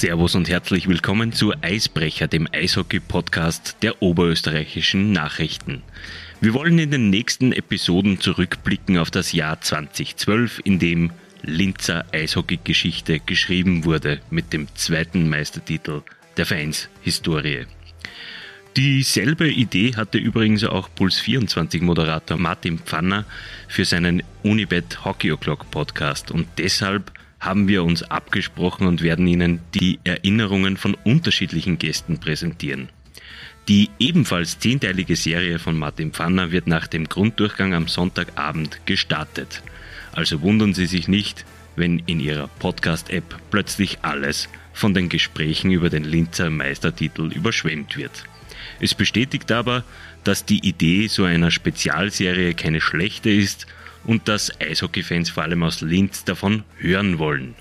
Servus und herzlich willkommen zu Eisbrecher, dem Eishockey-Podcast der oberösterreichischen Nachrichten. Wir wollen in den nächsten Episoden zurückblicken auf das Jahr 2012, in dem Linzer Eishockey-Geschichte geschrieben wurde mit dem zweiten Meistertitel der Vereinshistorie. Dieselbe Idee hatte übrigens auch Puls 24 Moderator Martin Pfanner für seinen Unibet Hockey O'Clock Podcast und deshalb haben wir uns abgesprochen und werden Ihnen die Erinnerungen von unterschiedlichen Gästen präsentieren. Die ebenfalls zehnteilige Serie von Martin Pfanner wird nach dem Grunddurchgang am Sonntagabend gestartet. Also wundern Sie sich nicht, wenn in Ihrer Podcast-App plötzlich alles von den Gesprächen über den Linzer Meistertitel überschwemmt wird. Es bestätigt aber, dass die Idee so einer Spezialserie keine schlechte ist und dass Eishockey-Fans vor allem aus Linz davon hören wollen.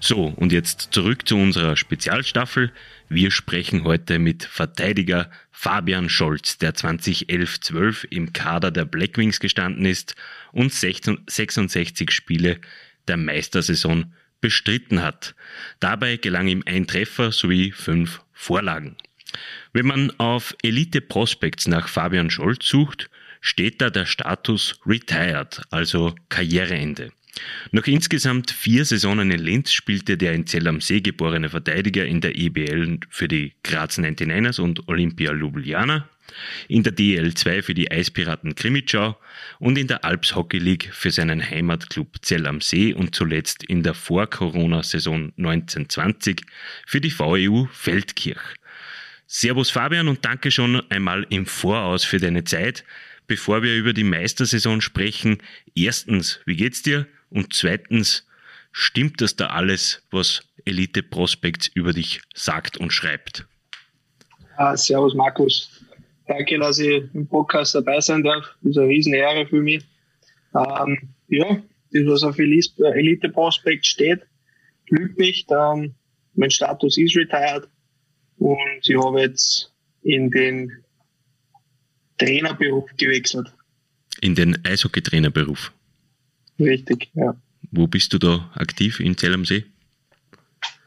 So, und jetzt zurück zu unserer Spezialstaffel. Wir sprechen heute mit Verteidiger Fabian Scholz, der 2011-12 im Kader der Blackwings gestanden ist und 66 Spiele der Meistersaison bestritten hat. Dabei gelang ihm ein Treffer sowie fünf Vorlagen. Wenn man auf Elite Prospects nach Fabian Scholz sucht, steht da der Status Retired, also Karriereende. Nach insgesamt vier Saisonen in Linz spielte der in Zell am See geborene Verteidiger in der EBL für die Graz 99ers und Olympia Ljubljana, in der DL2 für die Eispiraten Krimitschau und in der Alps Hockey League für seinen Heimatclub Zell am See und zuletzt in der Vor-Corona-Saison 1920 für die VEU Feldkirch. Servus Fabian und danke schon einmal im Voraus für deine Zeit. Bevor wir über die Meistersaison sprechen, erstens, wie geht's dir? Und zweitens, stimmt das da alles, was Elite Prospects über dich sagt und schreibt? Ah, servus Markus. Danke, dass ich im Podcast dabei sein darf. Das ist eine Riesenehre für mich. Ähm, ja, das, was auf Elite Prospect steht, lügt nicht. Ähm, mein Status ist retired. Und ich habe jetzt in den Trainerberuf gewechselt. In den Eishockey-Trainerberuf? Richtig, ja. Wo bist du da aktiv in Zell am See?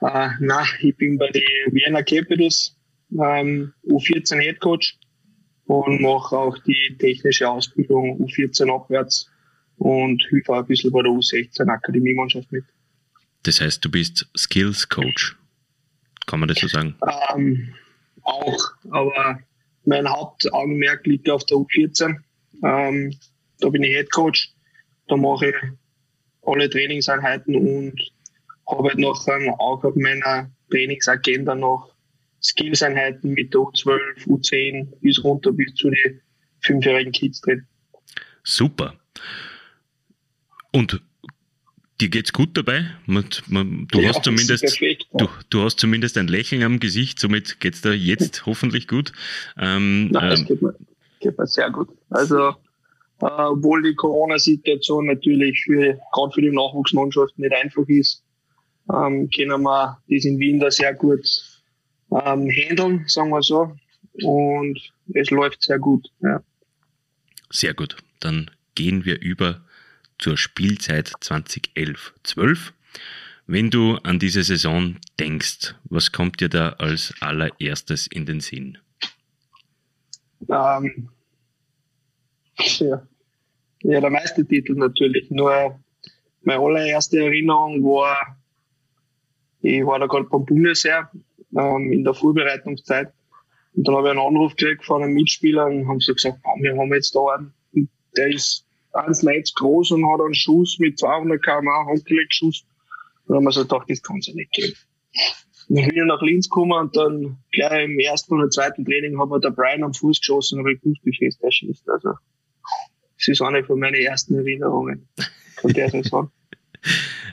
Uh, na, ich bin bei den Vienna Capitals, ähm, U14 Head Coach und mache auch die technische Ausbildung U14 abwärts und hilfe auch ein bisschen bei der U16 Akademiemannschaft mit. Das heißt, du bist Skills Coach. Kann man das so sagen? Ähm, auch, aber mein Hauptaugenmerk liegt auf der U14. Ähm, da bin ich Head Coach. Da mache ich alle Trainingseinheiten und habe halt noch ähm, auch auf meiner Trainingsagenda noch Skills-Einheiten mit der U12, U10 bis runter bis zu den fünfjährigen Kids drin. Super. Und dir geht's gut dabei. du, ja, hast zumindest, perfekt, ja. du, du, hast zumindest ein Lächeln am Gesicht, somit geht's dir jetzt hoffentlich gut. Ähm, Nein, es ähm, geht mir, geht mir sehr gut. Also, äh, obwohl die Corona-Situation natürlich für, gerade für die Nachwuchsmannschaft nicht einfach ist, ähm, können wir das in Wien da sehr gut ähm, handeln, sagen wir so. Und es läuft sehr gut. Ja. Sehr gut. Dann gehen wir über zur Spielzeit 2011-12. Wenn du an diese Saison denkst, was kommt dir da als allererstes in den Sinn? Ähm, ja. ja, der meiste Titel natürlich. Nur meine allererste Erinnerung war, ich war da gerade beim Bundesheer ähm, in der Vorbereitungszeit. Und dann habe ich einen Anruf gekriegt von einem Mitspieler und haben so gesagt, wir haben jetzt da einen, der ist 1,90 groß und hat einen Schuss mit 200 km/h Handgelenkschuss. Und dann haben wir so gedacht, das kann es ja nicht geben. Dann bin ich nach Linz gekommen und dann gleich im ersten oder zweiten Training hat mir der Brian am Fuß geschossen und habe ich gewusst, wie fest er schießt. Also, das ist eine von meinen ersten Erinnerungen von der Saison.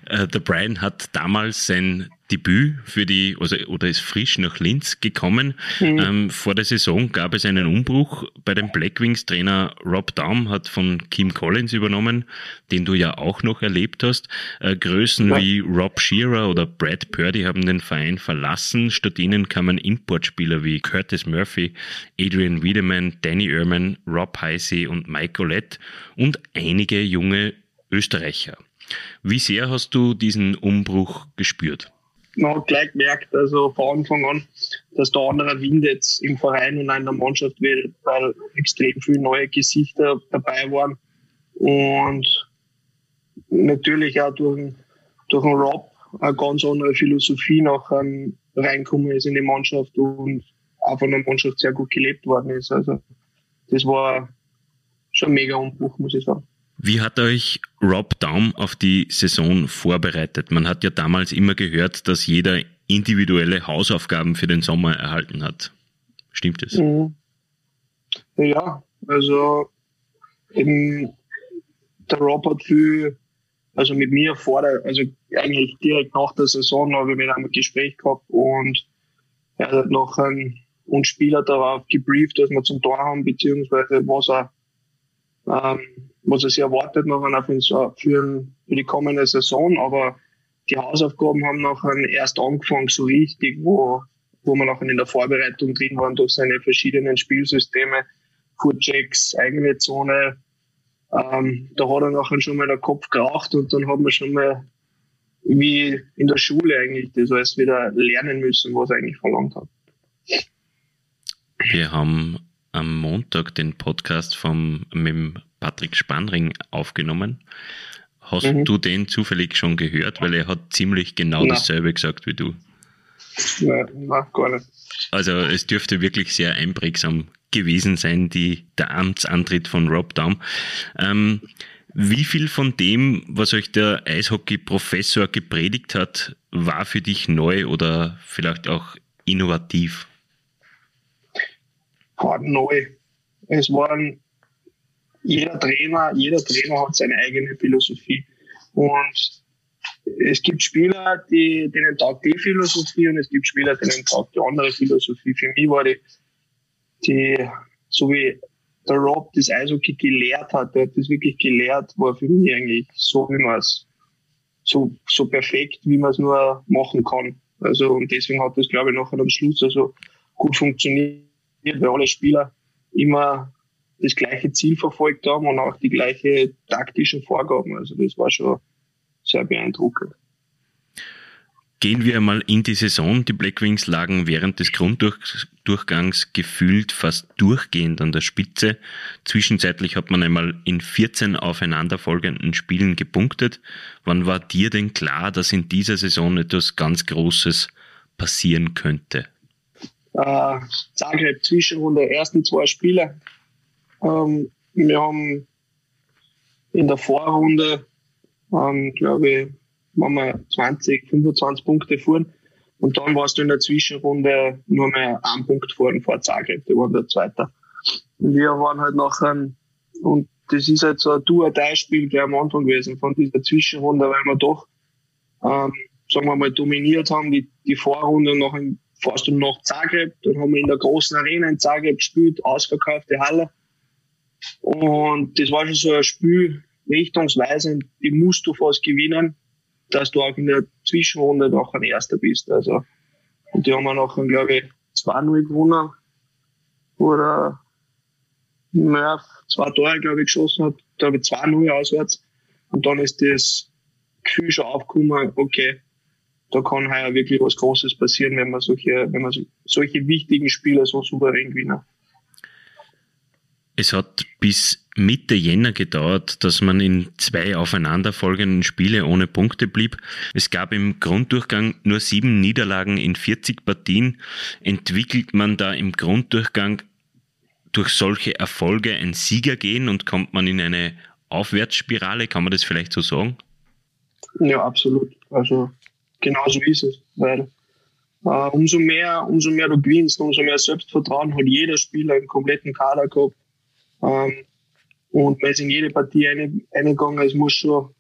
Äh, der Brian hat damals sein Debüt für die, also, oder ist frisch nach Linz gekommen. Mhm. Ähm, vor der Saison gab es einen Umbruch bei dem Blackwings. Trainer Rob Daum hat von Kim Collins übernommen, den du ja auch noch erlebt hast. Äh, Größen ja. wie Rob Shearer oder Brad Purdy haben den Verein verlassen. Statt ihnen kamen Importspieler wie Curtis Murphy, Adrian Wiedemann, Danny Ehrman, Rob Heisey und Mike Golette und einige junge Österreicher. Wie sehr hast du diesen Umbruch gespürt? man hat gleich gemerkt, also von Anfang an, dass der andere Wind jetzt im Verein und in der Mannschaft will, weil extrem viele neue Gesichter dabei waren. Und natürlich auch durch, durch den Rob eine ganz andere Philosophie ähm, reinkommen ist in die Mannschaft und auch von der Mannschaft sehr gut gelebt worden ist. Also das war schon ein mega Umbruch, muss ich sagen. Wie hat euch Rob Daum auf die Saison vorbereitet? Man hat ja damals immer gehört, dass jeder individuelle Hausaufgaben für den Sommer erhalten hat. Stimmt es? Mhm. Ja, also eben, der Rob hat viel, also mit mir vor der, also eigentlich direkt nach der Saison habe ich mit einem Gespräch gehabt und er hat noch einen, uns Spieler darauf gebrieft, dass wir zum Tor haben, beziehungsweise was er ähm, was er sich erwartet nachher für, für die kommende Saison. Aber die Hausaufgaben haben nachher erst angefangen, so richtig, wo, wo wir nachher in der Vorbereitung drin waren durch seine verschiedenen Spielsysteme, Footchecks, eigene Zone. Ähm, da hat er nachher schon mal der Kopf geraucht und dann haben wir schon mal wie in der Schule eigentlich das alles wieder lernen müssen, was er eigentlich verlangt hat. Wir haben am Montag den Podcast vom, mit Patrick Spanring aufgenommen. Hast mhm. du den zufällig schon gehört? Weil er hat ziemlich genau nein. dasselbe gesagt wie du. Nein, nein, gar nicht. Also es dürfte wirklich sehr einprägsam gewesen sein, die, der Amtsantritt von Rob Daum. Ähm, wie viel von dem, was euch der Eishockey-Professor gepredigt hat, war für dich neu oder vielleicht auch innovativ? War neu. Es waren jeder Trainer, jeder Trainer hat seine eigene Philosophie. Und es gibt Spieler, die, denen taugt die Philosophie und es gibt Spieler, denen taugt die andere Philosophie. Für mich war die, die, so wie der Rob das Eishockey gelehrt hat, der hat das wirklich gelehrt, war für mich eigentlich so, wie man es, so, so perfekt, wie man es nur machen kann. Also, und deswegen hat das, glaube ich, nachher am Schluss also gut funktioniert weil alle Spieler immer das gleiche Ziel verfolgt haben und auch die gleiche taktischen Vorgaben. Also das war schon sehr beeindruckend. Gehen wir einmal in die Saison. Die Blackwings lagen während des Grunddurchgangs gefühlt fast durchgehend an der Spitze. Zwischenzeitlich hat man einmal in 14 aufeinanderfolgenden Spielen gepunktet. Wann war dir denn klar, dass in dieser Saison etwas ganz Großes passieren könnte? Äh, Zagreb Zwischenrunde, ersten zwei Spiele. Ähm, wir haben in der Vorrunde, ähm, glaube ich, waren wir 20, 25 Punkte fuhren. Und dann warst du in der Zwischenrunde nur mehr ein Punkt vorn vor Zagreb, die waren der Zweite. Und wir waren halt nachher, und das ist halt so ein Do-or-Die-Spiel gleich am Anfang gewesen von dieser Zwischenrunde, weil wir doch, ähm, sagen wir mal, dominiert haben, die, die Vorrunde noch in fährst du nach Zagreb, dann haben wir in der großen Arena in Zagreb gespielt, ausverkaufte Halle. Und das war schon so ein Spiel richtungsweisend, die musst du fast gewinnen, dass du auch in der Zwischenrunde nachher Erster bist. Also, und die haben wir nachher, glaube ich, 2-0 gewonnen. Oder naja, zwei Tore, glaube ich, geschossen hat, habe ich 2-0 auswärts. Und dann ist das Gefühl schon aufgekommen, okay, da kann heuer wirklich was Großes passieren, wenn man solche, wenn man solche wichtigen Spiele so souverän gewinnen. Es hat bis Mitte Jänner gedauert, dass man in zwei aufeinanderfolgenden Spiele ohne Punkte blieb. Es gab im Grunddurchgang nur sieben Niederlagen in 40 Partien. Entwickelt man da im Grunddurchgang durch solche Erfolge ein Siegergehen und kommt man in eine Aufwärtsspirale? Kann man das vielleicht so sagen? Ja, absolut. Also genau so ist es. Weil äh, umso mehr, umso mehr du gewinnst, umso mehr Selbstvertrauen hat jeder Spieler im kompletten Kader gehabt. Ähm, und man ist in jede Partie eingegangen, es muss schon,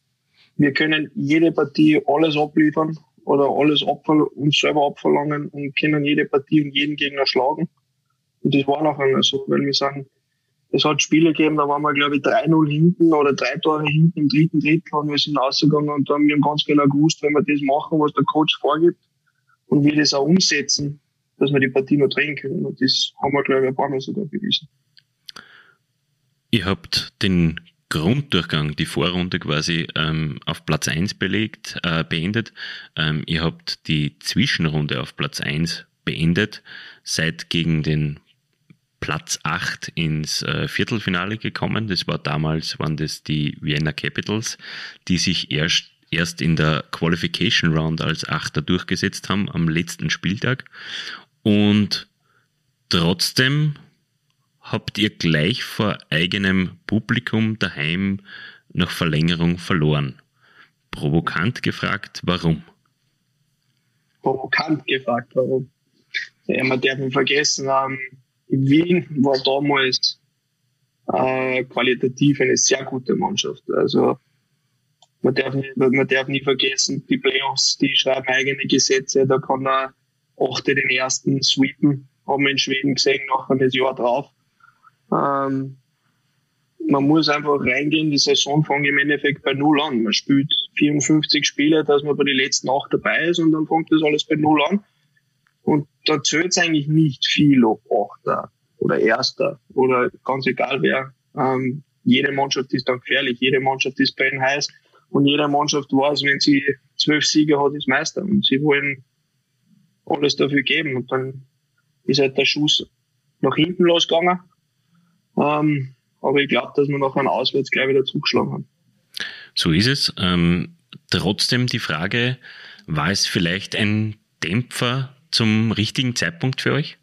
wir können jede Partie alles abliefern oder alles uns selber abverlangen und können jede Partie und jeden Gegner schlagen. Und das war nachher so, weil wir sagen, es hat Spiele gegeben, da waren wir, glaube ich, 3-0 hinten oder drei Tore hinten im dritten Drittel und wir sind rausgegangen und haben wir ganz genau gewusst, wenn wir das machen, was der Coach vorgibt und wir das auch umsetzen, dass wir die Partie noch drehen können. Und das haben wir, glaube ich, ein paar Mal sogar bewiesen. Ihr habt den Grunddurchgang, die Vorrunde quasi ähm, auf Platz 1 belegt, äh, beendet. Ähm, ihr habt die Zwischenrunde auf Platz 1 beendet, seid gegen den Platz 8 ins äh, Viertelfinale gekommen. Das war damals, waren das die Vienna Capitals, die sich erst, erst in der Qualification Round als Achter durchgesetzt haben am letzten Spieltag. Und trotzdem habt ihr gleich vor eigenem Publikum daheim nach Verlängerung verloren. Provokant gefragt, warum? Provokant gefragt, warum? Ja, man darf nicht vergessen, ähm, Wien war damals äh, qualitativ eine sehr gute Mannschaft. Also man darf, nicht, man darf nie vergessen, die Playoffs, die schreiben eigene Gesetze, da kann der Achte den ersten sweepen, haben wir in Schweden gesehen, nach einem Jahr drauf. Ähm, man muss einfach reingehen, die Saison fängt im Endeffekt bei Null an. Man spielt 54 Spiele, dass man bei den letzten acht dabei ist und dann fängt das alles bei Null an. Und da zählt es eigentlich nicht viel, ob Achter oder Erster oder ganz egal wer. Ähm, jede Mannschaft ist dann gefährlich, jede Mannschaft ist bei heiß und jede Mannschaft weiß, wenn sie zwölf Siege hat, ist Meister und sie wollen alles dafür geben und dann ist halt der Schuss nach hinten losgegangen ähm, aber ich glaube, dass wir nach einem Auswärts gleich wieder zugeschlagen haben. So ist es. Ähm, trotzdem die Frage, war es vielleicht ein Dämpfer zum richtigen Zeitpunkt für euch?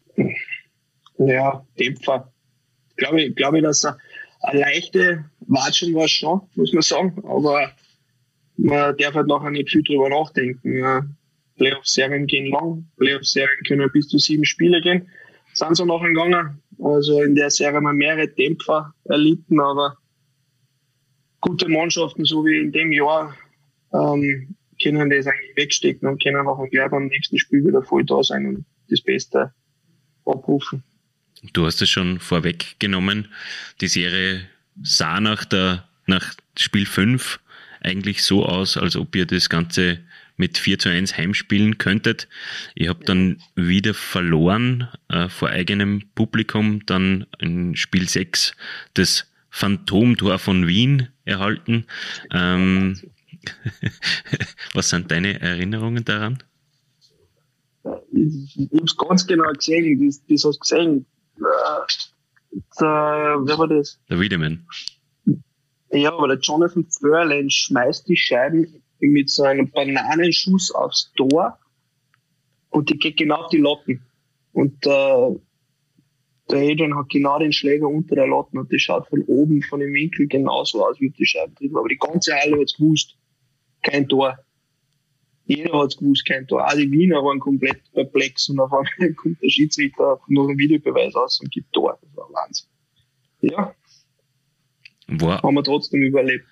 Ja, Dämpfer. Glaube ich, glaube ich, dass eine leichte Watschen war schon, muss man sagen. Aber man darf halt nachher nicht viel drüber nachdenken. Ja. Playoff-Serien gehen lang, Playoff-Serien können bis zu sieben Spiele gehen. Sind so nachher gegangen. Also in der Serie haben wir mehrere Dämpfer erlitten, aber gute Mannschaften, so wie in dem Jahr, ähm, können das eigentlich wegstecken und können auch gleich beim nächsten Spiel wieder voll da sein und das Beste abrufen. Du hast es schon vorweggenommen. Die Serie sah nach der, nach Spiel 5 eigentlich so aus, als ob ihr das Ganze mit 4 zu 1 heimspielen könntet. Ihr habt dann wieder verloren äh, vor eigenem Publikum, dann in Spiel 6 das Phantomtor von Wien erhalten. Ähm, was sind deine Erinnerungen daran? Ich, ich habe es ganz genau gesehen, das, das hast du gesehen. Der, wer war das? Der Wiedemann. Ja, aber der Jonathan Fröhrlein schmeißt die Scheiben mit so einem Bananenschuss aufs Tor und die geht genau auf die Latten. Und äh, der Adrian hat genau den Schläger unter der Latten und die schaut von oben, von dem Winkel genauso aus wie die Scheibe drin. Aber die ganze Halle hat's gewusst. Kein Tor. Jeder hat's gewusst, kein Tor. Auch die Wiener waren komplett perplex und auf einmal kommt der Schiedsrichter noch einen Videobeweis aus und gibt Tor. Das war Wahnsinn. Ja. War, haben wir trotzdem überlebt.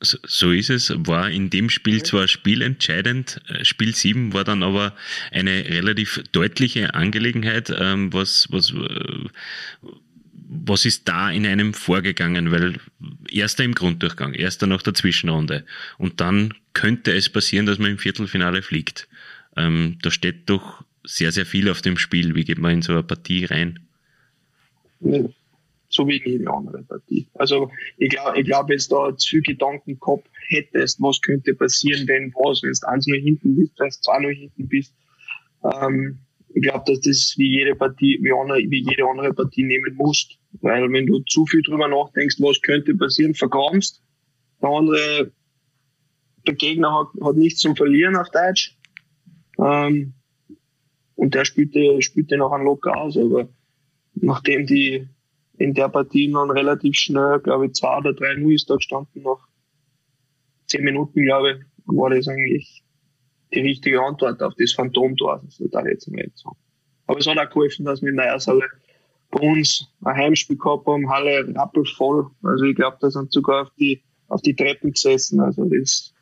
So ist es, war in dem Spiel zwar spielentscheidend, äh, Spiel 7 war dann aber eine relativ deutliche Angelegenheit. Ähm, was, was, äh, was ist da in einem vorgegangen? Weil erster im Grunddurchgang, erster nach der Zwischenrunde. Und dann könnte es passieren, dass man im Viertelfinale fliegt. Ähm, da steht doch sehr, sehr viel auf dem Spiel. Wie geht man in so eine Partie rein? so wie in jede andere Partie. Also ich glaube, ich glaube, jetzt da zu Gedanken gehabt hättest, was könnte passieren, wenn was, wenn du eins nur hinten bist, wenn du zwei nur hinten bist. Ähm, ich glaube, dass das wie jede Partie, wie, andere, wie jede andere Partie nehmen musst. Weil wenn du zu viel drüber nachdenkst, was könnte passieren, vergrabst. Der andere, der Gegner hat, hat nichts zum Verlieren auf Deutsch. Ähm, und der spielt, spielt den auch einen locker aus, aber nachdem die, in der Partie dann relativ schnell, glaube ich, zwei oder drei 0 ist da gestanden. Nach zehn Minuten, glaube ich, war das eigentlich die richtige Antwort auf das Phantomtor. Das ist da jetzt nicht so. Aber es hat auch geholfen, dass wir in der Eishalle bei uns ein Heimspiel gehabt haben, Halle rappelvoll. Also ich glaube, da sind sogar auf die, auf die Treppen gesessen. Also das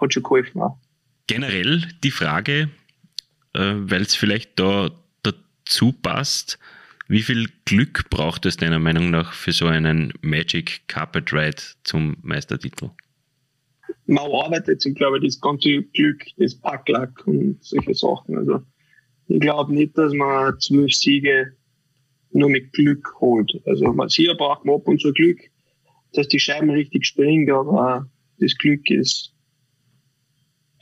hat schon geholfen auch. Generell die Frage, äh, weil es vielleicht da dazu passt, wie viel Glück braucht es deiner Meinung nach für so einen Magic Carpet Ride zum Meistertitel? Man arbeitet sich, glaube ich, das ganze Glück, das Packlack und solche Sachen. Also ich glaube nicht, dass man zwölf Siege nur mit Glück holt. Also man sicher braucht man ab und zu Glück, dass die Scheiben richtig springen, aber das Glück ist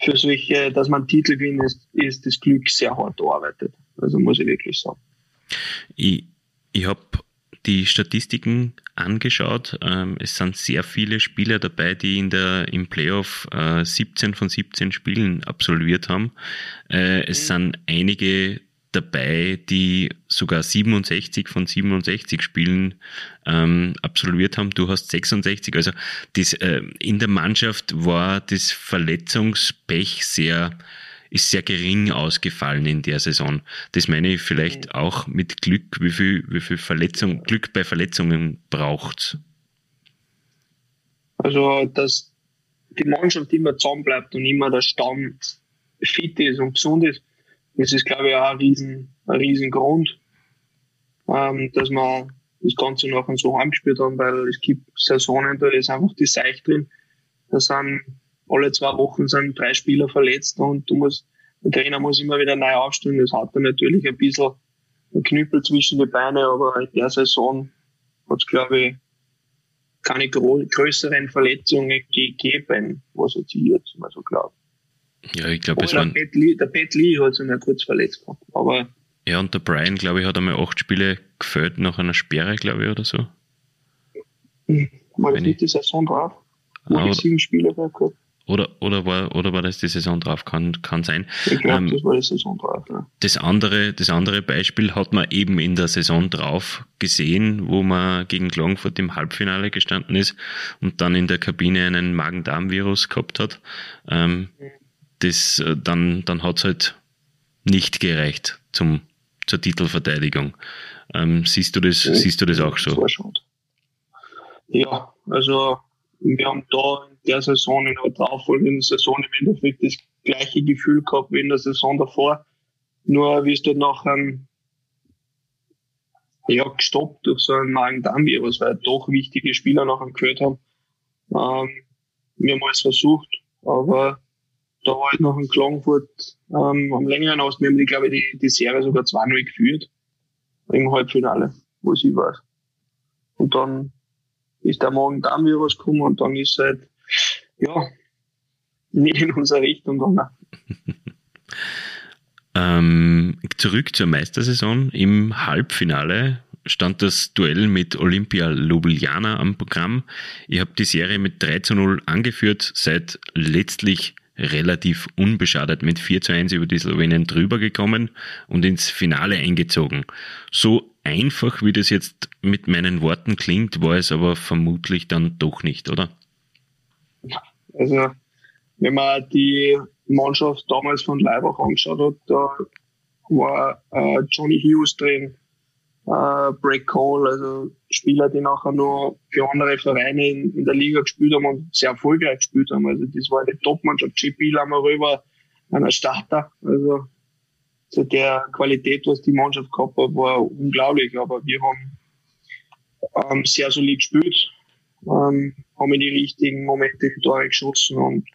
für solche, dass man Titel gewinnt, ist, ist das Glück sehr hart erarbeitet. Also muss ich wirklich sagen. Ich, ich habe die Statistiken angeschaut. Ähm, es sind sehr viele Spieler dabei, die in der, im Playoff äh, 17 von 17 Spielen absolviert haben. Äh, es mhm. sind einige dabei, die sogar 67 von 67 Spielen ähm, absolviert haben. Du hast 66. Also das, äh, in der Mannschaft war das Verletzungspech sehr ist sehr gering ausgefallen in der Saison. Das meine ich vielleicht mhm. auch mit Glück, wie viel, wie viel Verletzung, Glück bei Verletzungen braucht. Also, dass die Mannschaft immer zusammen bleibt und immer der Stamm fit ist und gesund ist, das ist, glaube ich, auch ein riesen, ein riesen Grund, ähm, dass man das Ganze nachher so heimgespielt haben, weil es gibt Saisonen, da ist einfach die Seicht drin. Da sind alle zwei Wochen sind drei Spieler verletzt und du musst, der Trainer muss immer wieder neu aufstellen. Das hat dann natürlich ein bisschen ein Knüppel zwischen die Beine, aber in der Saison hat es, glaube ich, keine größeren Verletzungen gegeben, was jetzt ich jetzt mal so glaube. Ja, ich glaube, es waren. Der Pat Lee hat sich ja kurz verletzt gehabt, aber. Ja, und der Brian, glaube ich, hat einmal acht Spiele gefällt nach einer Sperre, glaube ich, oder so. War das nicht die Saison drauf? Wo ah, sieben Spiele gehabt? Oder, oder, war, oder war das die Saison drauf? Kann, kann sein. Ich glaube, ähm, das war die Saison drauf, ja. Das andere, das andere Beispiel hat man eben in der Saison drauf gesehen, wo man gegen Klagenfurt im Halbfinale gestanden ist und dann in der Kabine einen Magen-Darm-Virus gehabt hat. Ähm, das, äh, dann, dann hat es halt nicht gereicht zum, zur Titelverteidigung. Ähm, siehst du das, ja, siehst du das auch so? Ja, also wir haben da in der Saison, in der darauffolgenden Saison im Endeffekt das gleiche Gefühl gehabt wie in der Saison davor. Nur wie es dort nachher ähm, ja, gestoppt durch so ein Magen-Darm-Virus, weil doch wichtige Spieler nachher gehört haben. Ähm, wir haben alles versucht, aber da war ich noch in Klagenfurt ähm, am längeren aus. Wir haben, die, glaube ich, die, die Serie sogar 2-0 geführt im Halbfinale, wo sie war. Und dann ist der Magen-Darm-Virus gekommen und dann ist halt, ja, nicht in unsere Richtung gegangen. ähm, zurück zur Meistersaison. Im Halbfinale stand das Duell mit Olympia Ljubljana am Programm. Ihr habt die Serie mit 3 zu 0 angeführt, seid letztlich relativ unbeschadet mit 4 zu 1 über die Slowenen drüber gekommen und ins Finale eingezogen. So einfach, wie das jetzt mit meinen Worten klingt, war es aber vermutlich dann doch nicht, oder? Also, wenn man die Mannschaft damals von Leibach angeschaut hat, da war äh, Johnny Hughes drin, äh, Break Cole, also Spieler, die nachher nur für andere Vereine in, in, der Liga gespielt haben und sehr erfolgreich gespielt haben. Also das war eine Top-Mannschaft. GP rüber, einer Starter. Also zu der Qualität, was die Mannschaft gehabt hat, war unglaublich. Aber wir haben ähm, sehr solid gespielt, ähm, haben in die richtigen Momente die Tore geschossen und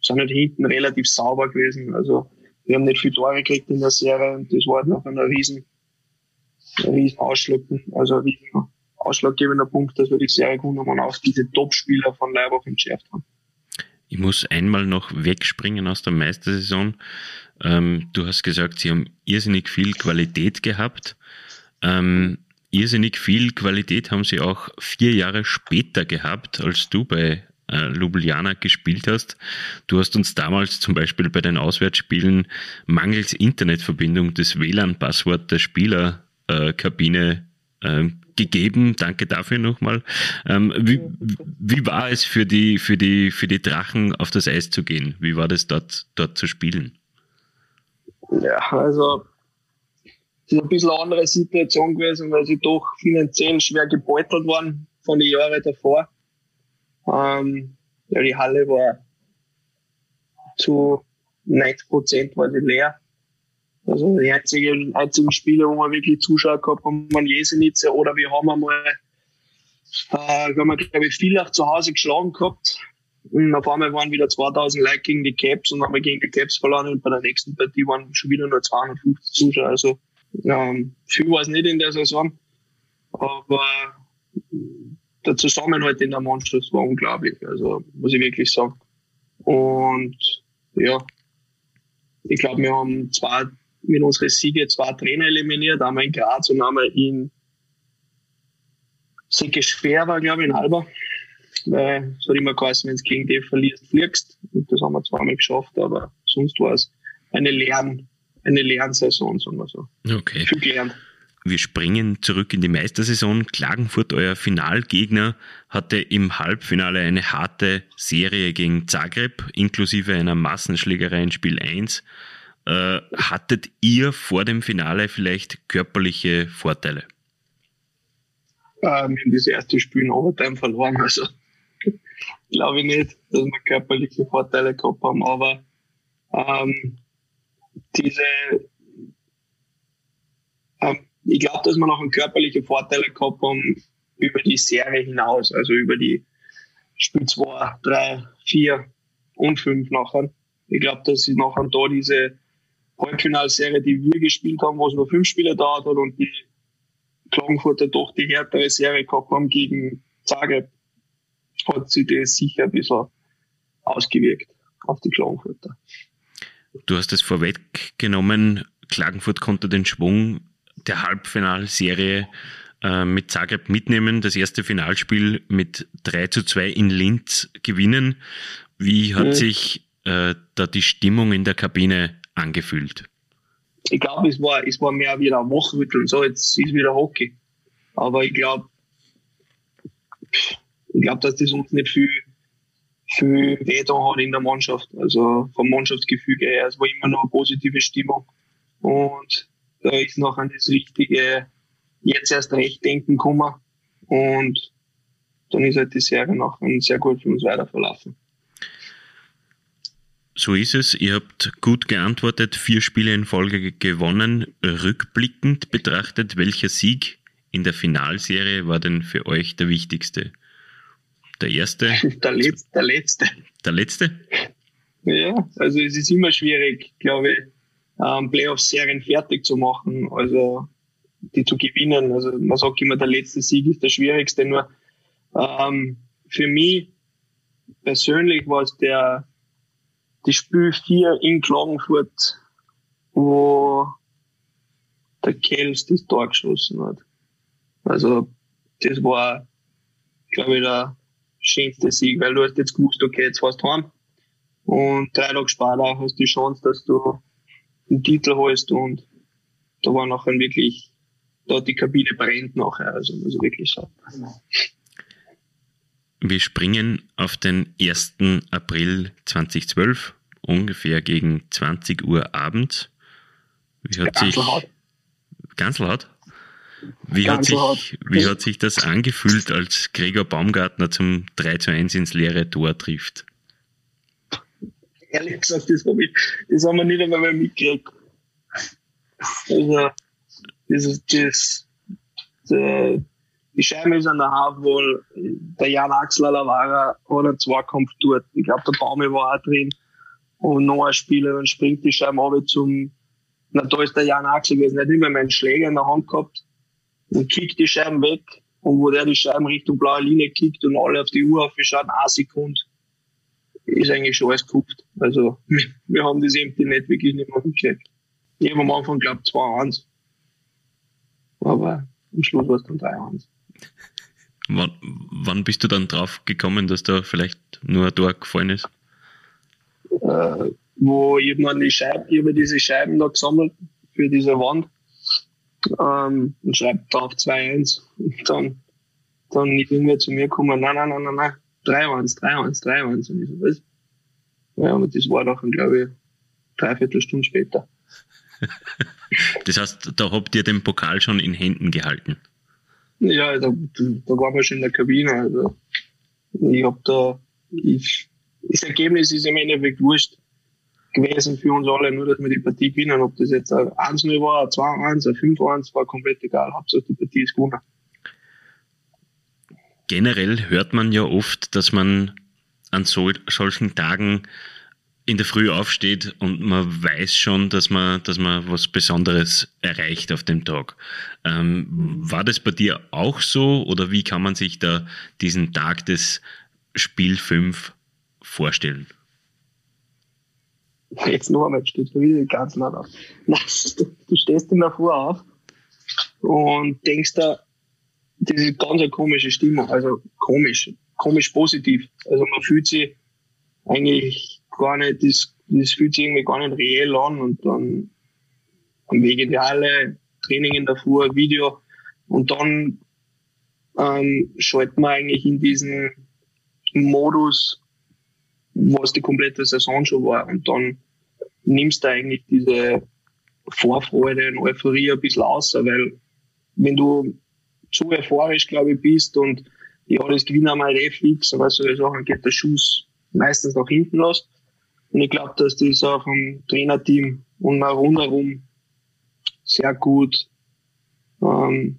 sind halt hinten relativ sauber gewesen. Also wir haben nicht viele Tore gekriegt in der Serie und das war halt noch ein riesen riesen Ausschlag, also ein riesen ausschlaggebender Punkt, dass wir die Serie gewonnen haben und auch diese Top-Spieler von Leibach entschärft haben. Ich muss einmal noch wegspringen aus der Meistersaison. Ähm, du hast gesagt, sie haben irrsinnig viel Qualität gehabt. Ähm, irrsinnig viel Qualität haben sie auch vier Jahre später gehabt, als du bei äh, Ljubljana gespielt hast. Du hast uns damals zum Beispiel bei den Auswärtsspielen mangels Internetverbindung das WLAN-Passwort der Spieler äh, Kabine äh, gegeben. Danke dafür nochmal. Ähm, wie, wie war es für die, für, die, für die Drachen auf das Eis zu gehen? Wie war das dort, dort zu spielen? Ja, also es ist ein bisschen eine andere Situation gewesen, weil sie doch finanziell schwer gebeutelt waren von den Jahren davor. Ähm, ja, die Halle war zu 90 Prozent war sie leer. Also die einzigen, einzigen Spiele, wo wir wirklich Zuschauer gehabt haben, waren Jesenitze oder wir haben einmal, äh, wir haben, glaube ich, Villach zu Hause geschlagen gehabt. Und auf einmal waren wieder 2000 Leute gegen die Caps und haben wir gegen die Caps verloren und bei der nächsten Partie waren schon wieder nur 250 Zuschauer. Also ähm, viel war es nicht in der Saison. Aber der Zusammenhalt in der Mannschaft war unglaublich. Also muss ich wirklich sagen. Und ja, ich glaube, wir haben zwei, mit unseren Siege zwei Trainer eliminiert, einmal in Graz und einmal in Sicke Schwer war, glaube ich, in Alba. Weil es hat immer geheißen, wenn du gegen die verlierst, fliegst. Und das haben wir zweimal geschafft, aber sonst war es eine Lern, eine Lernsaison, sagen wir so. Okay. Viel gelernt. Wir springen zurück in die Meistersaison. Klagenfurt, euer Finalgegner, hatte im Halbfinale eine harte Serie gegen Zagreb, inklusive einer Massenschlägerei in Spiel 1. Äh, hattet ihr vor dem Finale vielleicht körperliche Vorteile? Ähm, wir haben das erste Spiel in Overtime verloren, also glaube ich nicht, dass wir körperliche Vorteile gehabt haben, aber ähm, diese ähm, ich glaube, dass wir noch einen körperlichen Vorteil gehabt haben über die Serie hinaus, also über die Spiel 2, 3, 4 und 5 nachher. Ich glaube, dass sie nachher da diese Halbfinalserie, die wir gespielt haben, wo es nur fünf Spiele dauert hat und die Klagenfurter doch die härtere Serie gehabt haben gegen Zagreb, hat sich das sicher ein bisschen ausgewirkt auf die Klagenfurter. Du hast es vorweggenommen, Klagenfurt konnte den Schwung der Halbfinalserie äh, mit Zagreb mitnehmen, das erste Finalspiel mit 3 zu 2 in Linz gewinnen. Wie hat mhm. sich äh, da die Stimmung in der Kabine angefühlt? Ich glaube, es war, es war mehr wieder ein Wachrütteln. So, jetzt ist wieder Hockey. Aber ich glaube, ich glaube, dass das uns nicht viel, viel wehgetan hat in der Mannschaft. Also vom Mannschaftsgefüge her. Es war immer noch eine positive Stimmung. Und da ist noch an das richtige jetzt erst recht denken gekommen und dann ist halt die Serie noch sehr gut für uns weiter verlaufen. So ist es. Ihr habt gut geantwortet, vier Spiele in Folge gewonnen. Rückblickend betrachtet, welcher Sieg in der Finalserie war denn für euch der wichtigste? Der erste? Der, Letz-, der letzte. Der letzte? Ja, also es ist immer schwierig, glaube ich, ähm, Playoff-Serien fertig zu machen, also die zu gewinnen. Also man sagt immer, der letzte Sieg ist der schwierigste. Nur ähm, für mich persönlich war es der die Spiel 4 in Klagenfurt, wo der Kels das Tor geschossen hat. Also das war, glaube ich, der schönste Sieg, weil du hast jetzt gewusst, okay, jetzt fährst du heim. Und drei Tage später hast du die Chance, dass du einen Titel holst und da war nachher wirklich, da die Kabine brennt nachher, also muss ich wirklich sagen. Wir springen auf den 1. April 2012, ungefähr gegen 20 Uhr abends. Wie hat ganz sich, laut. Ganz laut? Wie, hat sich, wie hat sich das angefühlt, als Gregor Baumgartner zum 3 zu 1 ins leere Tor trifft? ehrlich gesagt, das, hab ich, das haben wir nicht einmal mehr mitgekriegt. Also, das, das, das, die Scheibe ist an der der Jan Axel Alavara hat einen Zweikampf dort. Ich glaube, der Baume war auch drin. Und noch ein Spieler, dann springt die Scheibe runter zum, na, da ist der Jan Axel gewesen, er hat immer meinen Schläger in der Hand gehabt und kickt die Scheiben weg. Und wo der die Scheiben Richtung blaue Linie kickt und alle auf die Uhr aufgeschaut, eine Sekunde ist eigentlich schon alles gekupft. Also wir, haben das Empty nicht wirklich nicht mehr hingekriegt. Ich habe am Anfang glaubt 2-1. Aber am Schluss war es dann 3-1. Wann, wann bist du dann drauf gekommen, dass da vielleicht nur ein Tor gefallen ist? Äh, wo ich die Scheiben, ich habe diese Scheiben da gesammelt für diese Wand ähm, und schreibt drauf 2-1 und dann dann irgendwer zu mir gekommen, nein, nein, nein, nein, nein, 3-1, 3-1, 3-1. Und ich so, was? Ja, und das war dann, glaube ich, dreiviertel Stunde später. das heißt, da habt ihr den Pokal schon in Händen gehalten? Ja, da, da waren wir schon in der Kabine. Also ich hab da, ich, das Ergebnis ist im Endeffekt wurscht gewesen für uns alle, nur dass wir die Partie gewinnen. Ob das jetzt ein 1-0 war, ein 2-1, ein 5-1, war komplett egal. Hauptsache die Partie ist gewonnen generell hört man ja oft, dass man an so, solchen Tagen in der Früh aufsteht und man weiß schon, dass man, dass man was Besonderes erreicht auf dem Tag. Ähm, war das bei dir auch so oder wie kann man sich da diesen Tag des Spiel 5 vorstellen? Jetzt noch einmal, steht wieder ganz laut auf. Du, stehst der Früh auf und denkst da, das ist ganz eine komische Stimmung, also komisch, komisch positiv. Also man fühlt sich eigentlich gar nicht, das, das fühlt sich irgendwie gar nicht reell an und dann am Wege die Halle, Training in Video und dann ähm, schalten wir eigentlich in diesen Modus, was die komplette Saison schon war und dann nimmst du eigentlich diese Vorfreude und Euphorie ein bisschen aus, weil wenn du zu euphorisch, glaube ich, bist und ja, das Gewinner mal eh fix oder solche Sachen, geht der Schuss meistens nach hinten los. Und ich glaube, dass das auch vom Trainerteam und auch rundherum sehr gut ähm,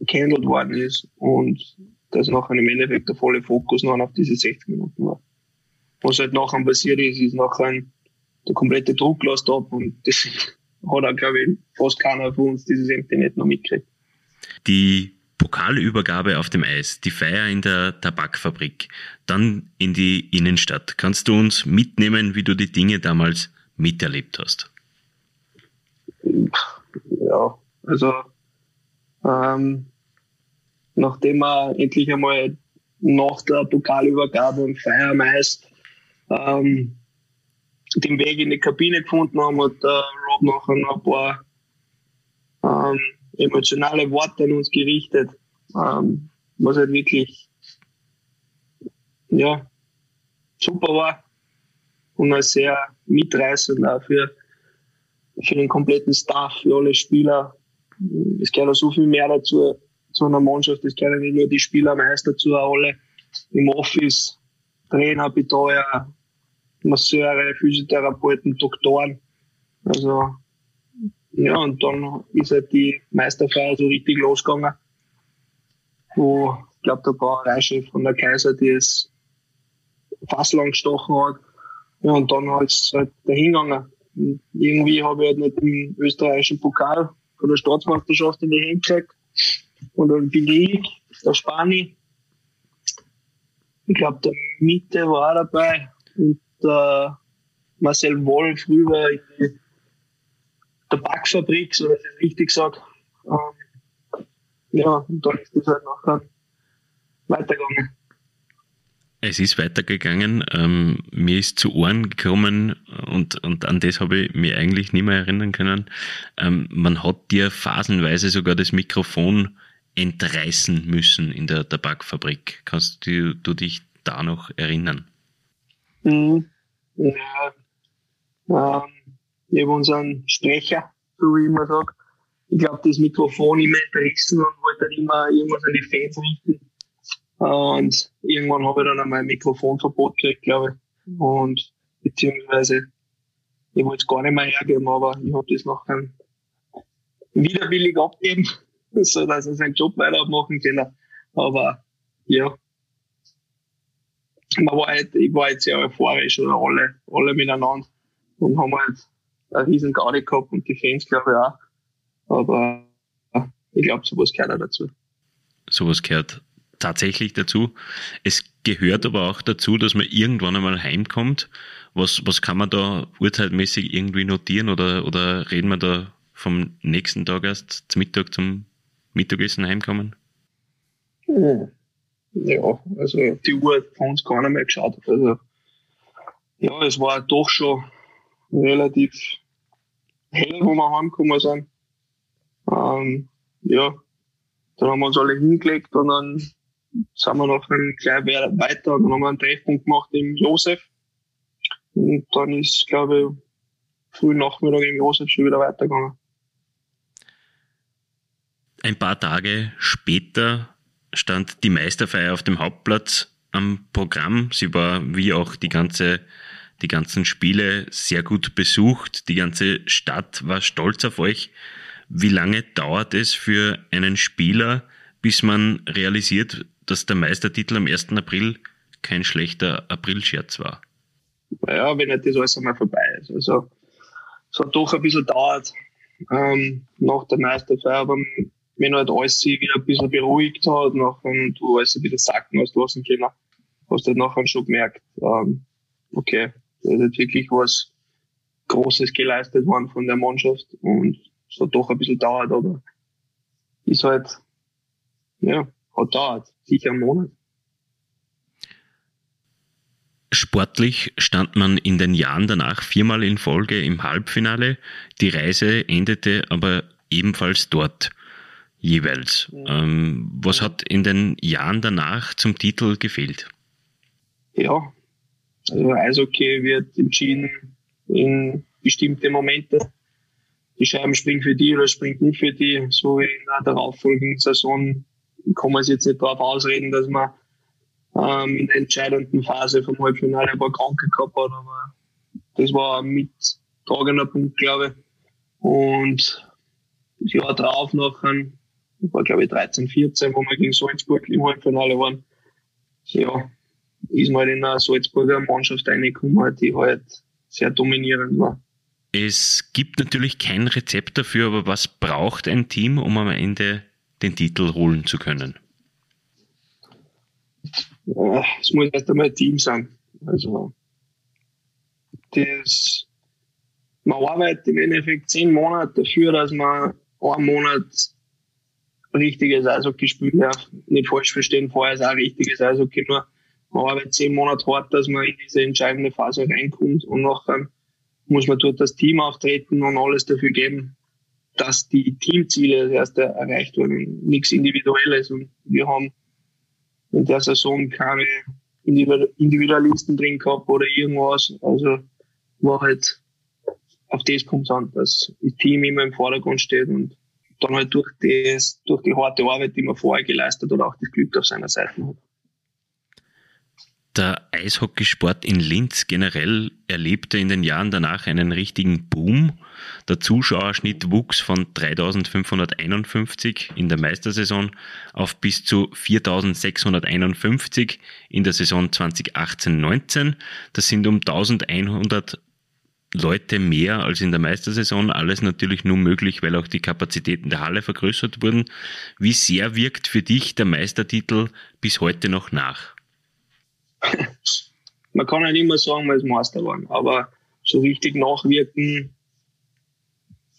gehandelt worden ist und dass nachher im Endeffekt der volle Fokus noch auf diese 60 Minuten war. Was halt nachher passiert ist, ist nachher der komplette Druck lässt ab und das hat auch, glaube ich, fast keiner von uns dieses Empty nicht noch mitgekriegt. Die Pokalübergabe auf dem Eis, die Feier in der Tabakfabrik, dann in die Innenstadt. Kannst du uns mitnehmen, wie du die Dinge damals miterlebt hast? Ja, also ähm, nachdem wir endlich einmal nach der Pokalübergabe und Feier am Eis ähm, den Weg in die Kabine gefunden haben, hat der Rob nachher noch ein paar ähm, emotionale Worte an uns gerichtet, ähm, was halt wirklich ja, super war und ein sehr mitreißend auch für, für den kompletten Staff, für alle Spieler. Es gehört auch so viel mehr dazu, zu einer Mannschaft. Es gehören nicht nur die Spieler meist dazu, auch alle im Office, Trainer, Betreuer, Masseure, Physiotherapeuten, Doktoren. Also ja, und dann ist halt die Meisterfeier so richtig losgegangen, wo, ich glaube, der Brauereichef von der Kaiser, die es fast lang gestochen hat. Ja, und dann halt es halt dahin gegangen. Und irgendwie habe ich halt nicht den österreichischen Pokal von der Staatsmeisterschaft in die Hände gekriegt. Und dann bin ich, der Spani, ich glaube, der Mitte war auch dabei und der Marcel Wolf rüber die Tabakfabrik, so dass ich es richtig sage. Ähm, ja, und dann ist das halt nachher weitergegangen. Es ist weitergegangen. Ähm, mir ist zu Ohren gekommen und, und an das habe ich mich eigentlich nicht mehr erinnern können. Ähm, man hat dir phasenweise sogar das Mikrofon entreißen müssen in der Tabakfabrik. Kannst du, du dich da noch erinnern? Mhm. Ja, ähm, ich habe unseren Sprecher, so wie ich immer sage, ich glaube, das Mikrofon immer entrissen und wollte dann immer irgendwas an die Fans richten. Und irgendwann habe ich dann einmal ein Mikrofonverbot gekriegt, glaube ich. Und beziehungsweise, ich wollte es gar nicht mehr hergeben, aber ich habe das nachher widerwillig abgeben, so dass er seinen Job weitermachen kann. Aber ja, man war halt, ich war jetzt sehr euphorisch oder alle, alle miteinander und haben halt eine riesen Gaudi gehabt und die Fans glaube ich auch. Aber ich glaube, sowas gehört auch dazu. Sowas gehört tatsächlich dazu. Es gehört aber auch dazu, dass man irgendwann einmal heimkommt. Was, was kann man da urteilmäßig irgendwie notieren oder, oder reden wir da vom nächsten Tag erst zum Mittag zum Mittagessen heimkommen? Ja, also die Uhr hat von uns gar nicht mehr geschaut. Also, ja, es war doch schon relativ hell, wo wir heimgekommen sind. Ähm, ja, dann haben wir uns alle hingelegt und dann sind wir noch ein gleich weiter und dann haben wir einen Treffpunkt gemacht im Josef. Und dann ist, glaube ich, früh Nachmittag im Josef schon wieder weitergegangen. Ein paar Tage später stand die Meisterfeier auf dem Hauptplatz am Programm. Sie war wie auch die ganze die ganzen Spiele sehr gut besucht. Die ganze Stadt war stolz auf euch. Wie lange dauert es für einen Spieler, bis man realisiert, dass der Meistertitel am 1. April kein schlechter Aprilscherz war? ja, wenn nicht das alles einmal vorbei ist. Also, es hat doch ein bisschen dauert ähm, nach der Meisterfeier, aber wenn halt alles sich wieder ein bisschen beruhigt hat, nachher du alles ein bisschen sacken hast lassen können, hast du halt nachher schon gemerkt, ähm, okay, ist wirklich was Großes geleistet worden von der Mannschaft und es hat doch ein bisschen dauert, aber ist halt, ja, hat dauert, sicher einen Monat. Sportlich stand man in den Jahren danach viermal in Folge im Halbfinale. Die Reise endete aber ebenfalls dort jeweils. Ähm, was hat in den Jahren danach zum Titel gefehlt? Ja, also Eishockey wird entschieden in bestimmte Momente. Die Scheiben springen für die oder springen nicht für die. So in der darauffolgenden Saison kann man es jetzt nicht darauf ausreden, dass man ähm, in der entscheidenden Phase vom Halbfinale ein paar Kranke gehabt hat, aber das war ein mittragender Punkt, glaube ich. Und das Jahr drauf nachher war glaube ich 13, 14, wo wir gegen Salzburg im Halbfinale waren. Ja, ist mal halt in eine Salzburger Mannschaft reingekommen, die halt sehr dominierend war. Es gibt natürlich kein Rezept dafür, aber was braucht ein Team, um am Ende den Titel holen zu können? Es muss erst einmal ein Team sein. Also, das, man arbeitet im Endeffekt zehn Monate dafür, dass man einen Monat richtiges Eishockey spielen darf. Nicht falsch verstehen, vorher ist auch richtiges Eishockey, nur man arbeitet zehn Monate hart, dass man in diese entscheidende Phase reinkommt und nachher muss man dort das Team auftreten und alles dafür geben, dass die Teamziele das erste erreicht werden. Nichts Individuelles. Und wir haben in der Saison keine Individualisten drin gehabt oder irgendwas. Also war halt auf das kommt es an, dass das Team immer im Vordergrund steht und dann halt durch, das, durch die harte Arbeit, die man vorher geleistet hat, auch das Glück auf seiner Seite hat. Der Eishockeysport in Linz generell erlebte in den Jahren danach einen richtigen Boom. Der Zuschauerschnitt wuchs von 3551 in der Meistersaison auf bis zu 4651 in der Saison 2018-19. Das sind um 1100 Leute mehr als in der Meistersaison. Alles natürlich nur möglich, weil auch die Kapazitäten der Halle vergrößert wurden. Wie sehr wirkt für dich der Meistertitel bis heute noch nach? Man kann nicht immer sagen, weil es Meister waren, aber so richtig nachwirken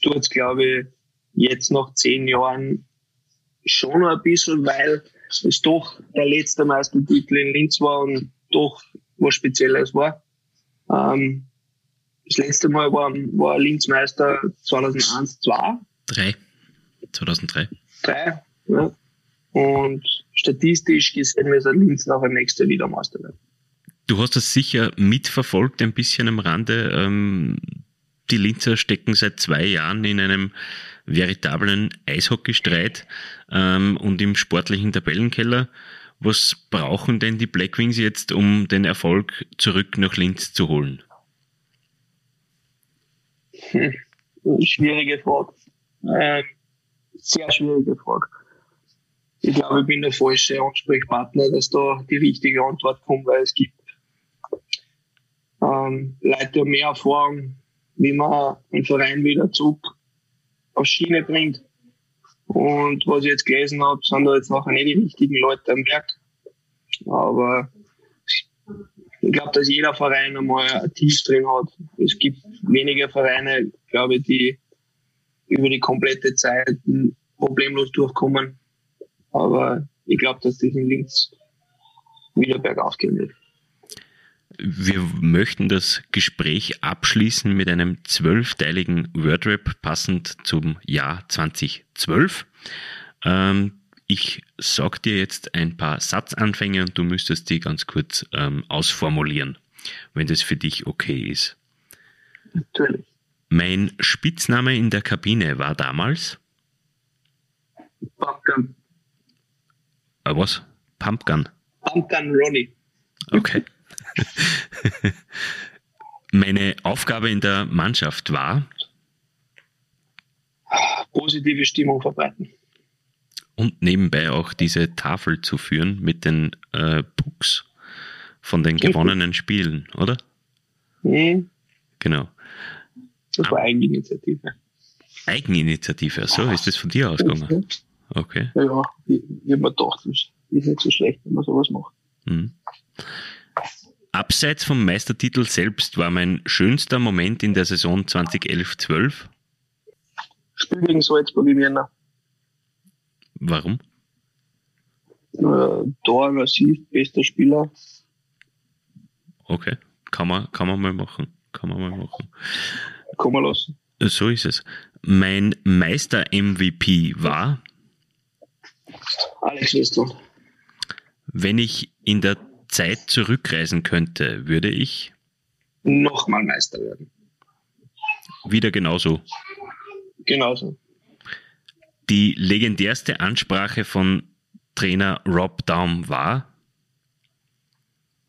tut es, glaube ich, jetzt nach zehn Jahren schon ein bisschen, weil es doch der letzte Meistertitel in Linz war und doch was Spezielles war. Ähm, das letzte Mal war, war Linz Meister 2001, 2. 3. 2003. 3, ja. Und statistisch gesehen ist Linz nachher nächste wieder Meister werden. Du hast das sicher mitverfolgt, ein bisschen am Rande. Ähm, die Linzer stecken seit zwei Jahren in einem veritablen Eishockeystreit ähm, und im sportlichen Tabellenkeller. Was brauchen denn die Blackwings jetzt, um den Erfolg zurück nach Linz zu holen? Hm, schwierige Frage. Ähm, sehr schwierige Frage ich glaube, ich bin der falsche Ansprechpartner, dass da die richtige Antwort kommt, weil es gibt ähm, Leute mehr Erfahrung, wie man einen Verein wieder zurück auf Schiene bringt. Und was ich jetzt gelesen habe, sind da jetzt nachher nicht die richtigen Leute am Werk. Aber ich glaube, dass jeder Verein einmal ein Tief drin hat. Es gibt wenige Vereine, glaube ich, die über die komplette Zeit problemlos durchkommen. Aber ich glaube, dass das in Linz wieder bergauf gehen wird. Wir möchten das Gespräch abschließen mit einem zwölfteiligen Wordrap passend zum Jahr 2012. Ähm, ich sag dir jetzt ein paar Satzanfänge und du müsstest die ganz kurz ähm, ausformulieren, wenn das für dich okay ist. Natürlich. Mein Spitzname in der Kabine war damals? Pumpgun. Was? Pumpgun? Pumpgun Ronnie. Okay. Meine Aufgabe in der Mannschaft war? Positive Stimmung verbreiten. Und nebenbei auch diese Tafel zu führen mit den äh, Pucks von den gewonnenen Spielen, oder? Mhm. Genau. Das war Eigeninitiative. Eigeninitiative, so ist das von dir ausgegangen. Okay. Ja, ich, ich habe mir gedacht, das ist nicht so schlecht, wenn man sowas macht. Mhm. Abseits vom Meistertitel selbst war mein schönster Moment in der Saison 2011-12. Spiel gegen Salzburg im Jänner. Warum? Äh, Tor, Massiv, bester Spieler. Okay, kann man, kann man mal machen. Kann man mal machen. Kann man lassen. So ist es. Mein Meister-MVP war, Alex Westland. wenn ich in der Zeit zurückreisen könnte, würde ich Nochmal Meister werden. wieder genauso. Genauso. Die legendärste Ansprache von Trainer Rob Daum war,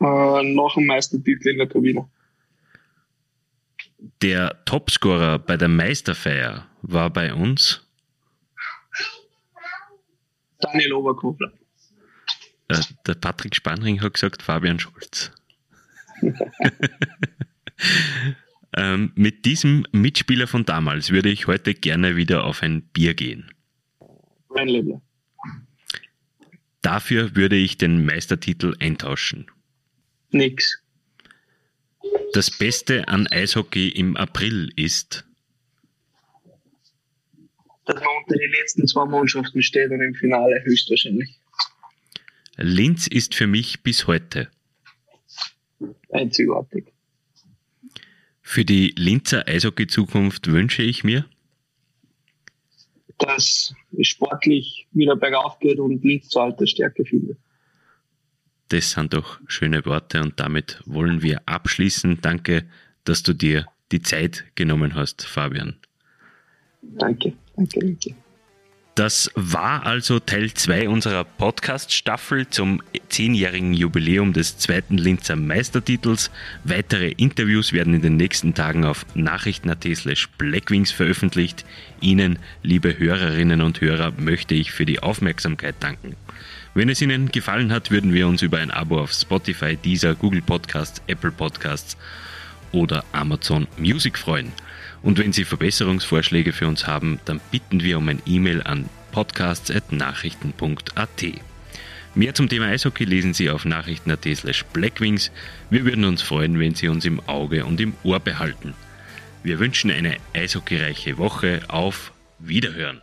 Äh, noch ein Meistertitel in der Kabine. der Topscorer bei der Meisterfeier war bei uns, Daniel Oberkofler. äh, der Patrick Spanring hat gesagt, Fabian Scholz. ähm, mit diesem Mitspieler von damals würde ich heute gerne wieder auf ein Bier gehen. Mein Lebler. Dafür würde ich den Meistertitel eintauschen. Nix. Das Beste an Eishockey im April ist, Dass man unter die letzten zwei Mannschaften steht und im Finale höchstwahrscheinlich. Linz ist für mich bis heute. Einzigartig. Für die Linzer Eishockey-Zukunft wünsche ich mir, Dass es sportlich wieder bergauf geht und Linz zur alter Stärke findet. das sind doch schöne Worte und damit wollen wir abschließen. Danke, dass du dir die Zeit genommen hast, Fabian. Danke, danke, danke. Das war also Teil 2 unserer Podcast-Staffel zum zehnjährigen Jubiläum des zweiten Linzer Meistertitels. Weitere Interviews werden in den nächsten Tagen auf nachrichten.at slash blackwings veröffentlicht. Ihnen, liebe Hörerinnen und Hörer, möchte ich für die Aufmerksamkeit danken. Wenn es Ihnen gefallen hat, würden wir uns über ein Abo auf Spotify, Deezer, Google Podcasts, Apple Podcasts oder Amazon Music freuen. Und wenn Sie Verbesserungsvorschläge für uns haben, dann bitten wir um ein E-Mail an podcasts.nachrichten.at. Mehr zum Thema Eishockey lesen Sie auf nachrichten.at slash blackwings. Wir würden uns freuen, wenn Sie uns im Auge und im Ohr behalten. Wir wünschen eine eishockeyreiche Woche. Auf Wiederhören!